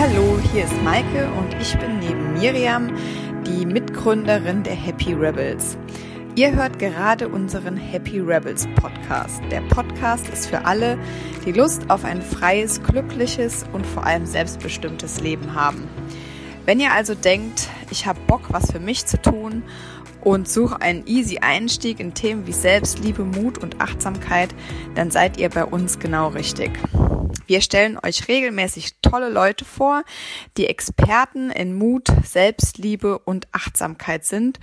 Hallo, hier ist Maike und ich bin neben Miriam die Mitgründerin der Happy Rebels. Ihr hört gerade unseren Happy Rebels Podcast. Der Podcast ist für alle, die Lust auf ein freies, glückliches und vor allem selbstbestimmtes Leben haben. Wenn ihr also denkt, ich habe Bock, was für mich zu tun und suche einen easy Einstieg in Themen wie Selbstliebe, Mut und Achtsamkeit, dann seid ihr bei uns genau richtig. Wir stellen euch regelmäßig tolle Leute vor, die Experten in Mut, Selbstliebe und Achtsamkeit sind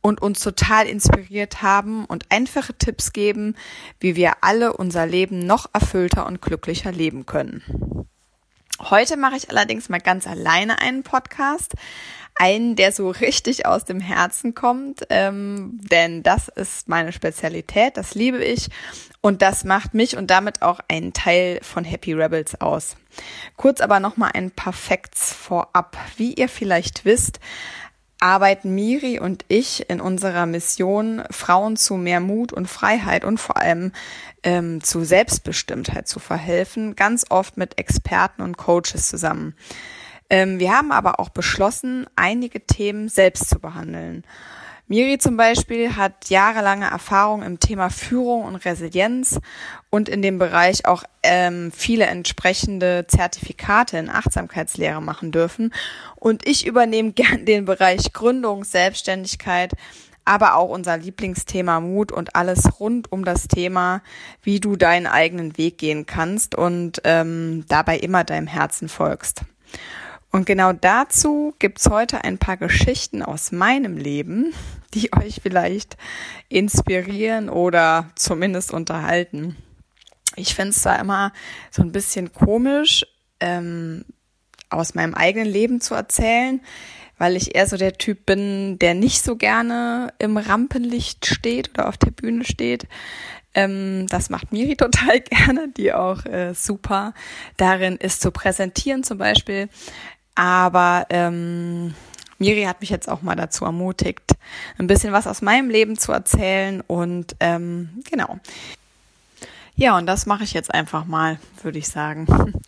und uns total inspiriert haben und einfache Tipps geben, wie wir alle unser Leben noch erfüllter und glücklicher leben können. Heute mache ich allerdings mal ganz alleine einen Podcast, einen, der so richtig aus dem Herzen kommt, ähm, denn das ist meine Spezialität, das liebe ich und das macht mich und damit auch einen Teil von Happy Rebels aus. Kurz aber noch mal ein paar Facts vorab. Wie ihr vielleicht wisst, arbeiten Miri und ich in unserer Mission, Frauen zu mehr Mut und Freiheit und vor allem ähm, zu Selbstbestimmtheit zu verhelfen, ganz oft mit Experten und Coaches zusammen. Ähm, wir haben aber auch beschlossen, einige Themen selbst zu behandeln. Miri zum Beispiel hat jahrelange Erfahrung im Thema Führung und Resilienz und in dem Bereich auch ähm, viele entsprechende Zertifikate in Achtsamkeitslehre machen dürfen. Und ich übernehme gern den Bereich Gründung, Selbstständigkeit, aber auch unser Lieblingsthema Mut und alles rund um das Thema, wie du deinen eigenen Weg gehen kannst und ähm, dabei immer deinem Herzen folgst. Und genau dazu gibt's heute ein paar Geschichten aus meinem Leben, die euch vielleicht inspirieren oder zumindest unterhalten. Ich finde es zwar immer so ein bisschen komisch, ähm, aus meinem eigenen Leben zu erzählen, weil ich eher so der Typ bin, der nicht so gerne im Rampenlicht steht oder auf der Bühne steht. Ähm, das macht Miri total gerne, die auch äh, super darin ist zu präsentieren zum Beispiel. Aber ähm, Miri hat mich jetzt auch mal dazu ermutigt, ein bisschen was aus meinem Leben zu erzählen und ähm, genau. Ja, und das mache ich jetzt einfach mal, würde ich sagen.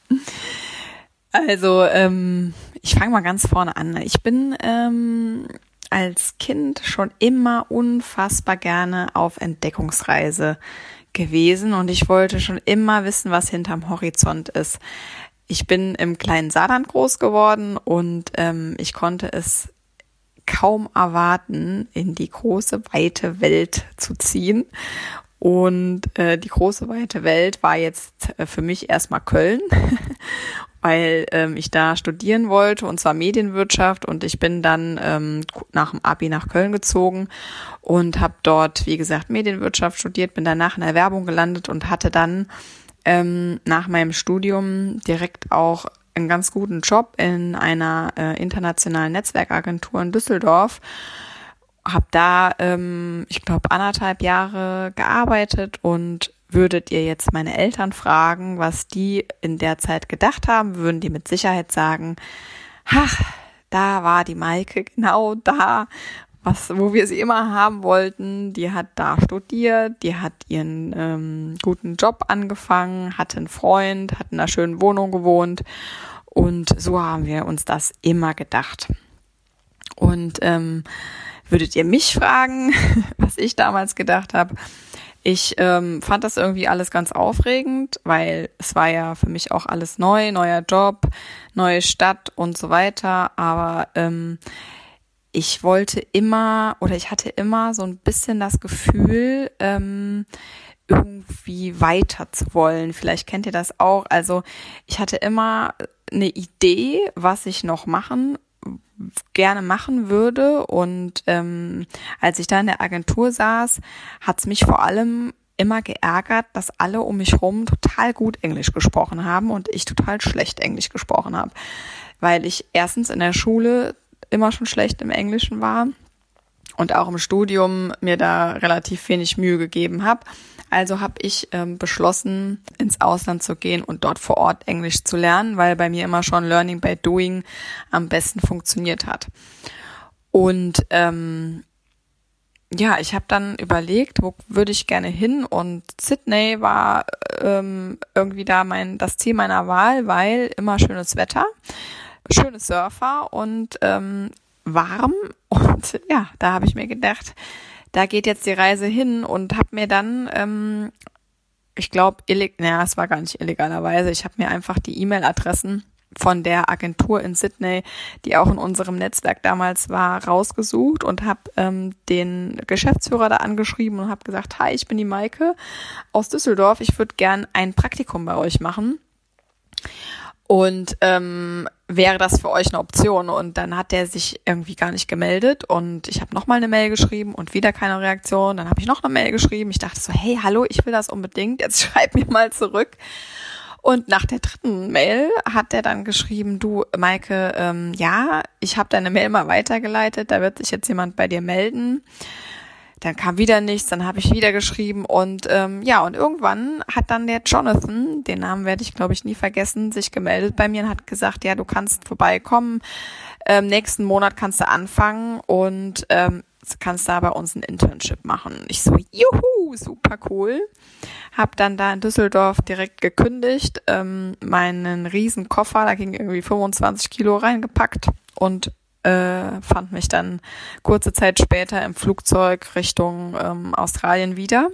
Also, ähm, ich fange mal ganz vorne an. Ich bin ähm, als Kind schon immer unfassbar gerne auf Entdeckungsreise gewesen und ich wollte schon immer wissen, was hinterm Horizont ist. Ich bin im kleinen Saarland groß geworden und ähm, ich konnte es kaum erwarten, in die große, weite Welt zu ziehen. Und äh, die große, weite Welt war jetzt äh, für mich erstmal Köln, weil ähm, ich da studieren wollte, und zwar Medienwirtschaft. Und ich bin dann ähm, nach dem Abi nach Köln gezogen und habe dort, wie gesagt, Medienwirtschaft studiert, bin danach in der Werbung gelandet und hatte dann ähm, nach meinem Studium direkt auch einen ganz guten Job in einer äh, internationalen Netzwerkagentur in Düsseldorf. Hab da, ähm, ich glaube, anderthalb Jahre gearbeitet und würdet ihr jetzt meine Eltern fragen, was die in der Zeit gedacht haben, würden die mit Sicherheit sagen, ach, da war die Maike genau da, was, wo wir sie immer haben wollten. Die hat da studiert, die hat ihren ähm, guten Job angefangen, hatte einen Freund, hat in einer schönen Wohnung gewohnt und so haben wir uns das immer gedacht. Und ähm, würdet ihr mich fragen, was ich damals gedacht habe? Ich ähm, fand das irgendwie alles ganz aufregend, weil es war ja für mich auch alles neu, neuer Job, neue Stadt und so weiter. Aber ähm, ich wollte immer oder ich hatte immer so ein bisschen das Gefühl, ähm, irgendwie weiter zu wollen. Vielleicht kennt ihr das auch. Also ich hatte immer eine Idee, was ich noch machen gerne machen würde. Und ähm, als ich da in der Agentur saß, hat es mich vor allem immer geärgert, dass alle um mich rum total gut Englisch gesprochen haben und ich total schlecht Englisch gesprochen habe. Weil ich erstens in der Schule immer schon schlecht im Englischen war und auch im Studium mir da relativ wenig Mühe gegeben habe. Also habe ich ähm, beschlossen, ins Ausland zu gehen und dort vor Ort Englisch zu lernen, weil bei mir immer schon Learning by Doing am besten funktioniert hat. Und ähm, ja, ich habe dann überlegt, wo würde ich gerne hin und Sydney war ähm, irgendwie da mein das Ziel meiner Wahl, weil immer schönes Wetter schöne Surfer und ähm, warm. Und ja, da habe ich mir gedacht, da geht jetzt die Reise hin und habe mir dann, ähm, ich glaube, naja, es war gar nicht illegalerweise, ich habe mir einfach die E-Mail-Adressen von der Agentur in Sydney, die auch in unserem Netzwerk damals war, rausgesucht und habe ähm, den Geschäftsführer da angeschrieben und habe gesagt, hi, ich bin die Maike aus Düsseldorf, ich würde gern ein Praktikum bei euch machen. Und ähm, wäre das für euch eine Option? Und dann hat der sich irgendwie gar nicht gemeldet und ich habe nochmal eine Mail geschrieben und wieder keine Reaktion. Dann habe ich noch eine Mail geschrieben. Ich dachte so, hey, hallo, ich will das unbedingt. Jetzt schreib mir mal zurück. Und nach der dritten Mail hat er dann geschrieben, du, Maike, ähm, ja, ich habe deine Mail mal weitergeleitet, da wird sich jetzt jemand bei dir melden. Dann kam wieder nichts, dann habe ich wieder geschrieben und ähm, ja, und irgendwann hat dann der Jonathan, den Namen werde ich glaube ich nie vergessen, sich gemeldet bei mir und hat gesagt, ja, du kannst vorbeikommen, ähm, nächsten Monat kannst du anfangen und ähm, kannst da bei uns ein Internship machen. Ich so, juhu, super cool. Hab dann da in Düsseldorf direkt gekündigt, ähm, meinen riesen Koffer, da ging irgendwie 25 Kilo reingepackt und äh, fand mich dann kurze Zeit später im Flugzeug Richtung ähm, Australien wieder.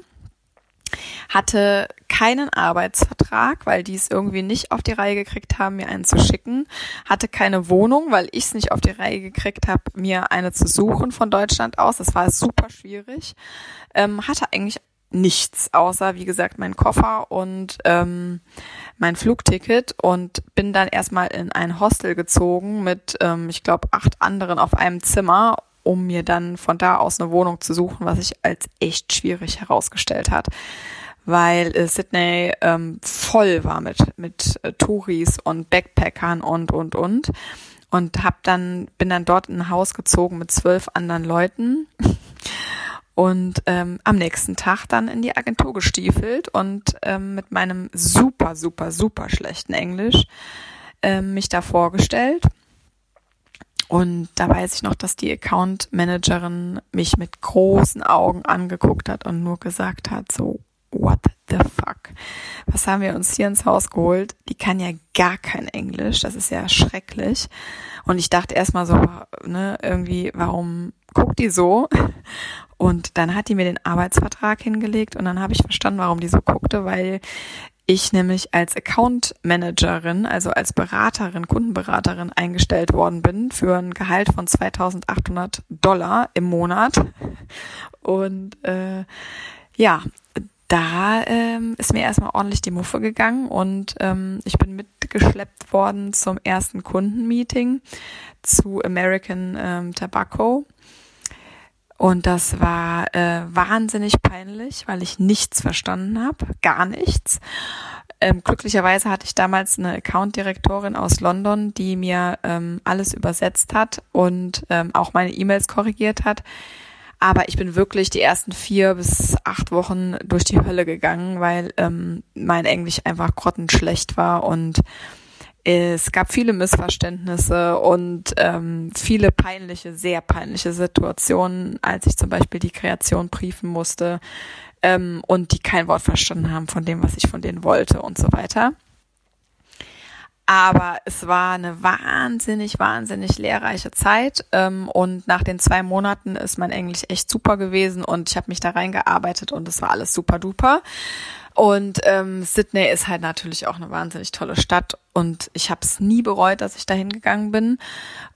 Hatte keinen Arbeitsvertrag, weil die es irgendwie nicht auf die Reihe gekriegt haben, mir einen zu schicken. Hatte keine Wohnung, weil ich es nicht auf die Reihe gekriegt habe, mir eine zu suchen von Deutschland aus. Das war super schwierig. Ähm, hatte eigentlich nichts, außer wie gesagt mein Koffer und ähm, mein Flugticket und bin dann erstmal in ein Hostel gezogen mit, ähm, ich glaube, acht anderen auf einem Zimmer, um mir dann von da aus eine Wohnung zu suchen, was sich als echt schwierig herausgestellt hat, weil äh, Sydney ähm, voll war mit mit äh, Touris und Backpackern und und und. Und hab dann bin dann dort in ein Haus gezogen mit zwölf anderen Leuten und ähm, am nächsten Tag dann in die Agentur gestiefelt und ähm, mit meinem super, super, super schlechten Englisch ähm, mich da vorgestellt. Und da weiß ich noch, dass die Account Managerin mich mit großen Augen angeguckt hat und nur gesagt hat, so, what the fuck? Was haben wir uns hier ins Haus geholt? Die kann ja gar kein Englisch, das ist ja schrecklich. Und ich dachte erstmal so, ne, irgendwie, warum guckt die so? Und dann hat die mir den Arbeitsvertrag hingelegt und dann habe ich verstanden, warum die so guckte, weil ich nämlich als Account Managerin, also als Beraterin, Kundenberaterin eingestellt worden bin für ein Gehalt von 2800 Dollar im Monat. Und äh, ja, da ähm, ist mir erstmal ordentlich die Muffe gegangen und ähm, ich bin mitgeschleppt worden zum ersten Kundenmeeting zu American ähm, Tobacco und das war äh, wahnsinnig peinlich, weil ich nichts verstanden habe, gar nichts. Ähm, glücklicherweise hatte ich damals eine Account-Direktorin aus London, die mir ähm, alles übersetzt hat und ähm, auch meine E-Mails korrigiert hat. Aber ich bin wirklich die ersten vier bis acht Wochen durch die Hölle gegangen, weil ähm, mein Englisch einfach grottenschlecht war und es gab viele Missverständnisse und ähm, viele peinliche, sehr peinliche Situationen, als ich zum Beispiel die Kreation briefen musste ähm, und die kein Wort verstanden haben von dem, was ich von denen wollte und so weiter. Aber es war eine wahnsinnig, wahnsinnig lehrreiche Zeit. Ähm, und nach den zwei Monaten ist mein Englisch echt super gewesen und ich habe mich da reingearbeitet und es war alles super duper. Und ähm, Sydney ist halt natürlich auch eine wahnsinnig tolle Stadt und ich habe es nie bereut, dass ich da hingegangen bin.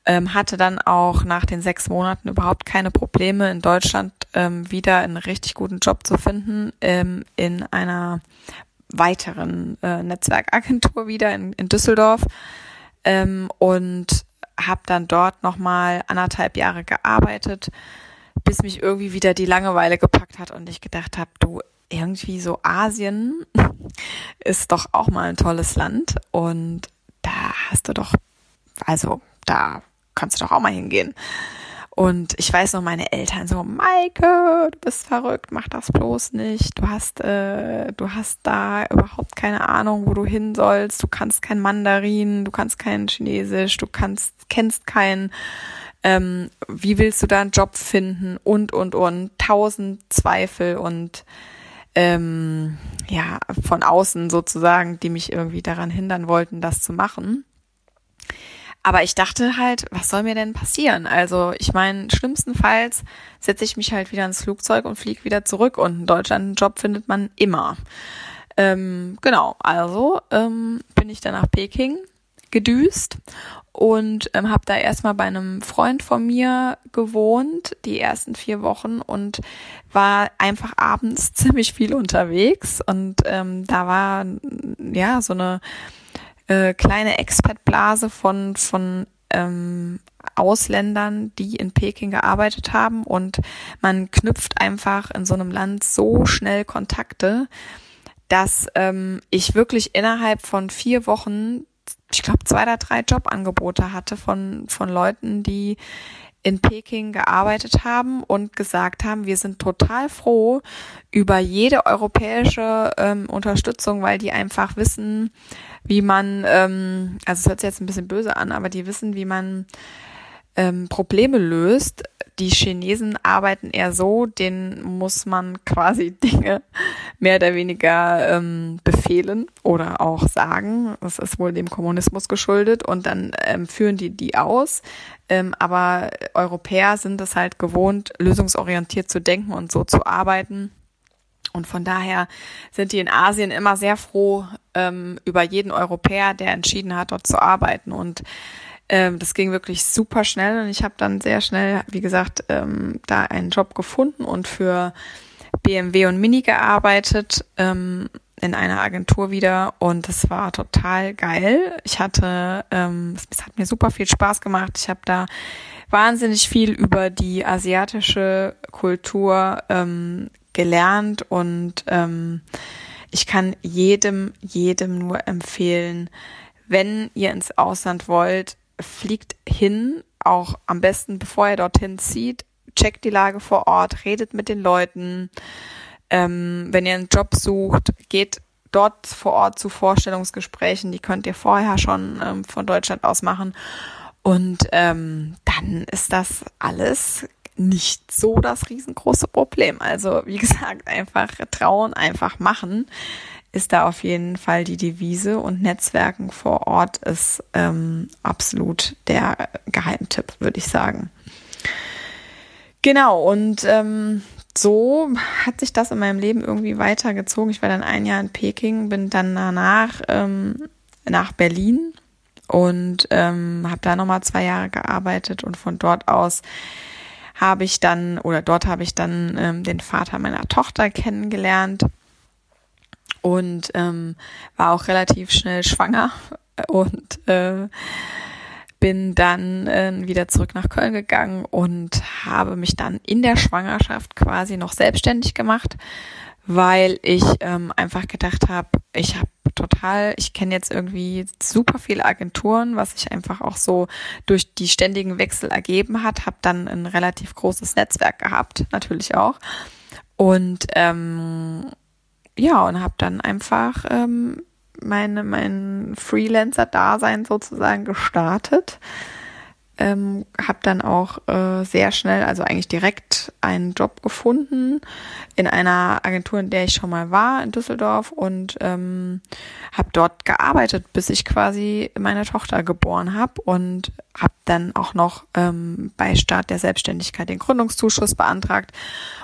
Ähm, hatte dann auch nach den sechs Monaten überhaupt keine Probleme in Deutschland ähm, wieder einen richtig guten Job zu finden ähm, in einer weiteren äh, Netzwerkagentur wieder in, in Düsseldorf ähm, und habe dann dort nochmal anderthalb Jahre gearbeitet, bis mich irgendwie wieder die Langeweile gepackt hat und ich gedacht habe, du irgendwie so Asien ist doch auch mal ein tolles Land und da hast du doch, also da kannst du doch auch mal hingehen. Und ich weiß noch, meine Eltern so, Maike, du bist verrückt, mach das bloß nicht. Du hast, äh, du hast da überhaupt keine Ahnung, wo du hin sollst. Du kannst kein Mandarin, du kannst kein Chinesisch, du kannst, kennst kein, ähm, wie willst du da einen Job finden und, und, und. Tausend Zweifel und ähm, ja, von außen sozusagen, die mich irgendwie daran hindern wollten, das zu machen. Aber ich dachte halt, was soll mir denn passieren? Also ich meine, schlimmstenfalls setze ich mich halt wieder ins Flugzeug und fliege wieder zurück und in Deutschland einen Job findet man immer. Ähm, genau, also ähm, bin ich dann nach Peking gedüst und ähm, habe da erstmal bei einem Freund von mir gewohnt, die ersten vier Wochen und war einfach abends ziemlich viel unterwegs und ähm, da war ja so eine äh, kleine Expat-Blase von von ähm, Ausländern, die in Peking gearbeitet haben und man knüpft einfach in so einem Land so schnell Kontakte, dass ähm, ich wirklich innerhalb von vier Wochen ich glaube, zwei oder drei Jobangebote hatte von, von Leuten, die in Peking gearbeitet haben und gesagt haben, wir sind total froh über jede europäische ähm, Unterstützung, weil die einfach wissen, wie man, ähm, also es hört sich jetzt ein bisschen böse an, aber die wissen, wie man ähm, Probleme löst, die Chinesen arbeiten eher so, denen muss man quasi Dinge mehr oder weniger ähm, befehlen oder auch sagen. Das ist wohl dem Kommunismus geschuldet und dann ähm, führen die die aus. Ähm, aber Europäer sind es halt gewohnt, lösungsorientiert zu denken und so zu arbeiten. Und von daher sind die in Asien immer sehr froh ähm, über jeden Europäer, der entschieden hat, dort zu arbeiten. Und ähm, das ging wirklich super schnell und ich habe dann sehr schnell, wie gesagt, ähm, da einen Job gefunden und für BMW und Mini gearbeitet ähm, in einer Agentur wieder und es war total geil. Ich hatte, ähm, es hat mir super viel Spaß gemacht. Ich habe da wahnsinnig viel über die asiatische Kultur ähm, gelernt und ähm, ich kann jedem, jedem nur empfehlen, wenn ihr ins Ausland wollt, fliegt hin, auch am besten bevor ihr dorthin zieht, checkt die Lage vor Ort, redet mit den Leuten. Ähm, wenn ihr einen Job sucht, geht dort vor Ort zu Vorstellungsgesprächen, die könnt ihr vorher schon ähm, von Deutschland aus machen. Und ähm, dann ist das alles nicht so das riesengroße Problem. Also wie gesagt, einfach trauen, einfach machen ist da auf jeden Fall die Devise und Netzwerken vor Ort ist ähm, absolut der Geheimtipp, würde ich sagen. Genau, und ähm, so hat sich das in meinem Leben irgendwie weitergezogen. Ich war dann ein Jahr in Peking, bin dann danach ähm, nach Berlin und ähm, habe da nochmal zwei Jahre gearbeitet und von dort aus habe ich dann oder dort habe ich dann ähm, den Vater meiner Tochter kennengelernt und ähm, war auch relativ schnell schwanger und äh, bin dann äh, wieder zurück nach Köln gegangen und habe mich dann in der Schwangerschaft quasi noch selbstständig gemacht, weil ich ähm, einfach gedacht habe, ich habe total, ich kenne jetzt irgendwie super viele Agenturen, was sich einfach auch so durch die ständigen Wechsel ergeben hat, habe dann ein relativ großes Netzwerk gehabt, natürlich auch. Und ähm, ja, und habe dann einfach ähm, meine, mein Freelancer-Dasein sozusagen gestartet ähm, habe dann auch äh, sehr schnell, also eigentlich direkt einen Job gefunden in einer Agentur, in der ich schon mal war in Düsseldorf und ähm, habe dort gearbeitet, bis ich quasi meine Tochter geboren habe und habe dann auch noch ähm, bei Start der Selbstständigkeit den Gründungszuschuss beantragt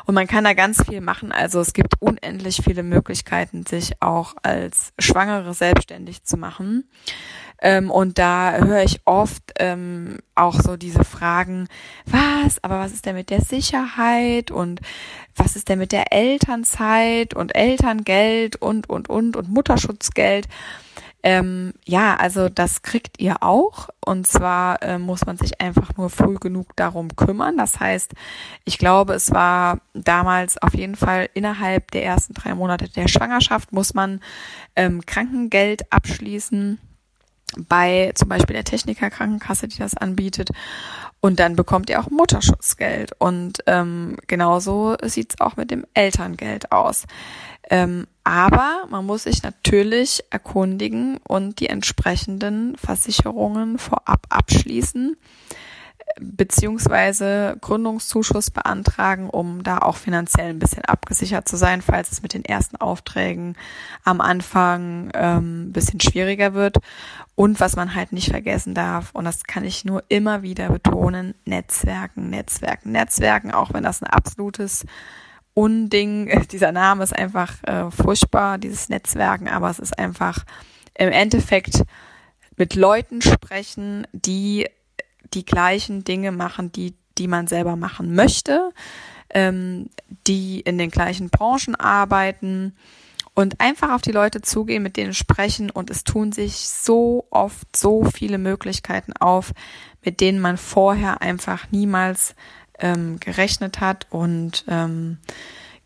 und man kann da ganz viel machen. Also es gibt unendlich viele Möglichkeiten, sich auch als Schwangere selbstständig zu machen. Ähm, und da höre ich oft ähm, auch so diese Fragen, was, aber was ist denn mit der Sicherheit und was ist denn mit der Elternzeit und Elterngeld und, und, und, und Mutterschutzgeld? Ähm, ja, also das kriegt ihr auch. Und zwar äh, muss man sich einfach nur früh genug darum kümmern. Das heißt, ich glaube, es war damals auf jeden Fall innerhalb der ersten drei Monate der Schwangerschaft muss man ähm, Krankengeld abschließen bei zum Beispiel der Technikerkrankenkasse, die das anbietet. Und dann bekommt ihr auch Mutterschutzgeld. Und ähm, genauso sieht's auch mit dem Elterngeld aus. Ähm, aber man muss sich natürlich erkundigen und die entsprechenden Versicherungen vorab abschließen. Beziehungsweise Gründungszuschuss beantragen, um da auch finanziell ein bisschen abgesichert zu sein, falls es mit den ersten Aufträgen am Anfang ähm, ein bisschen schwieriger wird. Und was man halt nicht vergessen darf, und das kann ich nur immer wieder betonen, Netzwerken, Netzwerken, Netzwerken, auch wenn das ein absolutes Unding, dieser Name ist einfach äh, furchtbar, dieses Netzwerken, aber es ist einfach im Endeffekt mit Leuten sprechen, die die gleichen Dinge machen, die, die man selber machen möchte, ähm, die in den gleichen Branchen arbeiten und einfach auf die Leute zugehen, mit denen sprechen und es tun sich so oft so viele Möglichkeiten auf, mit denen man vorher einfach niemals ähm, gerechnet hat und ähm,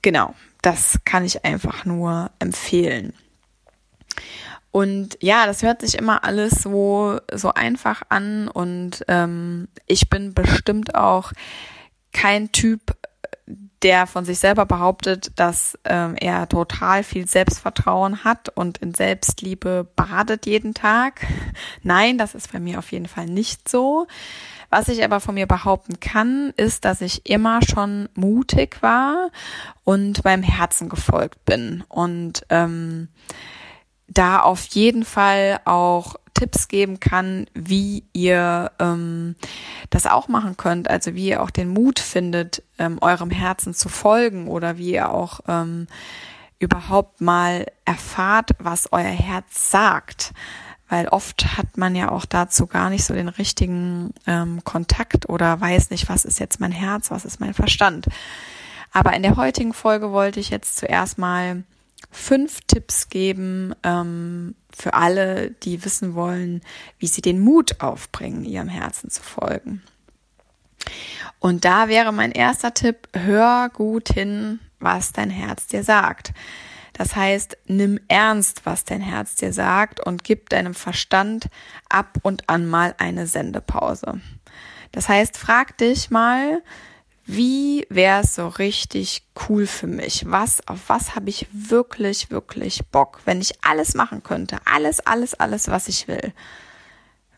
genau, das kann ich einfach nur empfehlen. Und ja, das hört sich immer alles so, so einfach an und ähm, ich bin bestimmt auch kein Typ, der von sich selber behauptet, dass ähm, er total viel Selbstvertrauen hat und in Selbstliebe badet jeden Tag. Nein, das ist bei mir auf jeden Fall nicht so. Was ich aber von mir behaupten kann, ist, dass ich immer schon mutig war und beim Herzen gefolgt bin. Und ähm, da auf jeden Fall auch Tipps geben kann, wie ihr ähm, das auch machen könnt, also wie ihr auch den Mut findet, ähm, eurem Herzen zu folgen oder wie ihr auch ähm, überhaupt mal erfahrt, was euer Herz sagt. Weil oft hat man ja auch dazu gar nicht so den richtigen ähm, Kontakt oder weiß nicht, was ist jetzt mein Herz, was ist mein Verstand. Aber in der heutigen Folge wollte ich jetzt zuerst mal fünf Tipps geben ähm, für alle, die wissen wollen, wie sie den Mut aufbringen, ihrem Herzen zu folgen. Und da wäre mein erster Tipp, hör gut hin, was dein Herz dir sagt. Das heißt, nimm ernst, was dein Herz dir sagt und gib deinem Verstand ab und an mal eine Sendepause. Das heißt, frag dich mal, wie wäre es so richtig cool für mich? Was, auf was habe ich wirklich, wirklich Bock? Wenn ich alles machen könnte, alles, alles, alles, was ich will,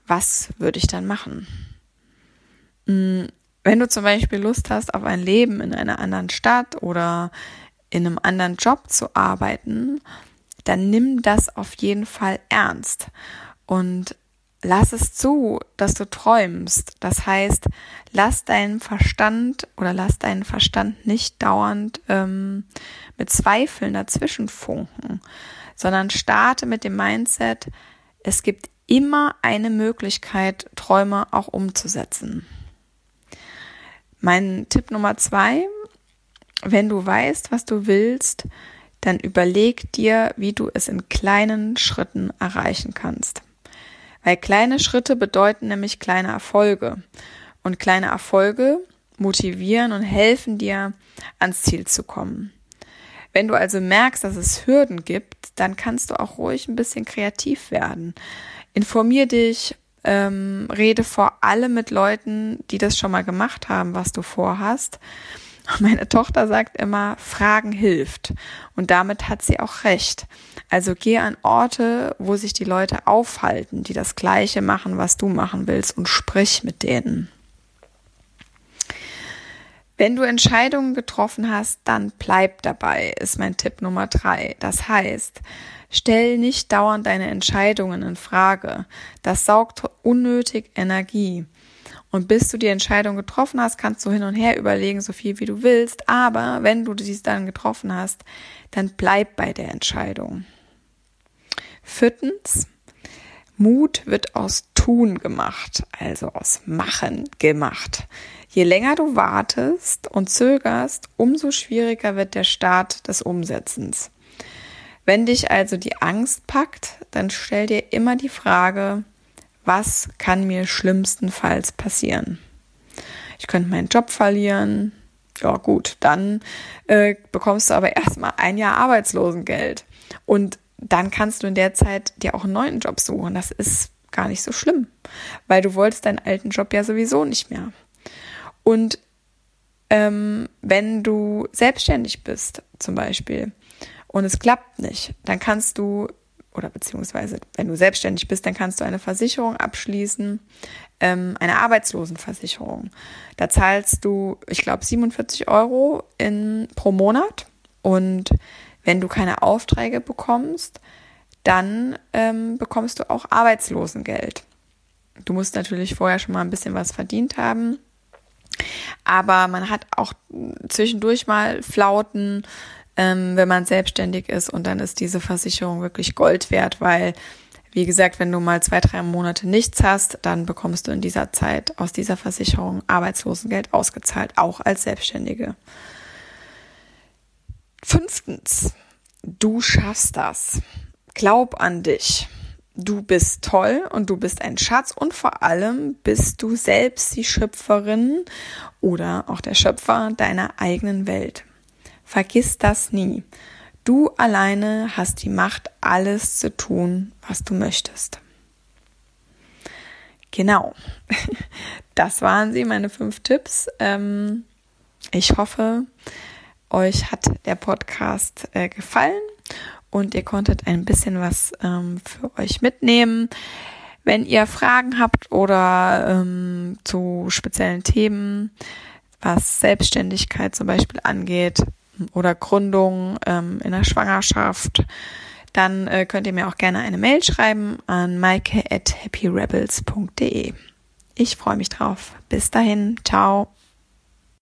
was würde ich dann machen? Hm, wenn du zum Beispiel Lust hast auf ein Leben in einer anderen Stadt oder in einem anderen Job zu arbeiten, dann nimm das auf jeden Fall ernst. Und lass es zu, dass du träumst. Das heißt, lass deinen Verstand oder lass deinen Verstand nicht dauernd ähm, mit Zweifeln dazwischen funken, sondern starte mit dem Mindset, es gibt immer eine Möglichkeit, Träume auch umzusetzen. Mein Tipp Nummer zwei, wenn du weißt, was du willst, dann überleg dir, wie du es in kleinen Schritten erreichen kannst. Weil kleine Schritte bedeuten nämlich kleine Erfolge. Und kleine Erfolge motivieren und helfen dir, ans Ziel zu kommen. Wenn du also merkst, dass es Hürden gibt, dann kannst du auch ruhig ein bisschen kreativ werden. Informier dich, ähm, rede vor allem mit Leuten, die das schon mal gemacht haben, was du vorhast. Meine Tochter sagt immer, Fragen hilft. Und damit hat sie auch recht. Also geh an Orte, wo sich die Leute aufhalten, die das Gleiche machen, was du machen willst und sprich mit denen. Wenn du Entscheidungen getroffen hast, dann bleib dabei, ist mein Tipp Nummer drei. Das heißt, stell nicht dauernd deine Entscheidungen in Frage. Das saugt unnötig Energie. Und bis du die Entscheidung getroffen hast, kannst du hin und her überlegen, so viel wie du willst. Aber wenn du dies dann getroffen hast, dann bleib bei der Entscheidung. Viertens, Mut wird aus Tun gemacht, also aus Machen gemacht. Je länger du wartest und zögerst, umso schwieriger wird der Start des Umsetzens. Wenn dich also die Angst packt, dann stell dir immer die Frage, was kann mir schlimmstenfalls passieren? Ich könnte meinen Job verlieren. Ja gut, dann äh, bekommst du aber erstmal ein Jahr Arbeitslosengeld. Und dann kannst du in der Zeit dir auch einen neuen Job suchen. Das ist gar nicht so schlimm, weil du wolltest deinen alten Job ja sowieso nicht mehr. Und ähm, wenn du selbstständig bist, zum Beispiel, und es klappt nicht, dann kannst du oder beziehungsweise wenn du selbstständig bist, dann kannst du eine Versicherung abschließen, ähm, eine Arbeitslosenversicherung. Da zahlst du, ich glaube, 47 Euro in, pro Monat und wenn du keine Aufträge bekommst, dann ähm, bekommst du auch Arbeitslosengeld. Du musst natürlich vorher schon mal ein bisschen was verdient haben. Aber man hat auch zwischendurch mal Flauten, ähm, wenn man selbstständig ist. Und dann ist diese Versicherung wirklich Gold wert, weil, wie gesagt, wenn du mal zwei, drei Monate nichts hast, dann bekommst du in dieser Zeit aus dieser Versicherung Arbeitslosengeld ausgezahlt, auch als Selbstständige. Fünftens, du schaffst das. Glaub an dich. Du bist toll und du bist ein Schatz und vor allem bist du selbst die Schöpferin oder auch der Schöpfer deiner eigenen Welt. Vergiss das nie. Du alleine hast die Macht, alles zu tun, was du möchtest. Genau. Das waren sie, meine fünf Tipps. Ähm, ich hoffe, euch hat der Podcast äh, gefallen und ihr konntet ein bisschen was ähm, für euch mitnehmen. Wenn ihr Fragen habt oder ähm, zu speziellen Themen, was Selbstständigkeit zum Beispiel angeht oder Gründung ähm, in der Schwangerschaft, dann äh, könnt ihr mir auch gerne eine Mail schreiben an maike at happyrebels.de. Ich freue mich drauf. Bis dahin. Ciao.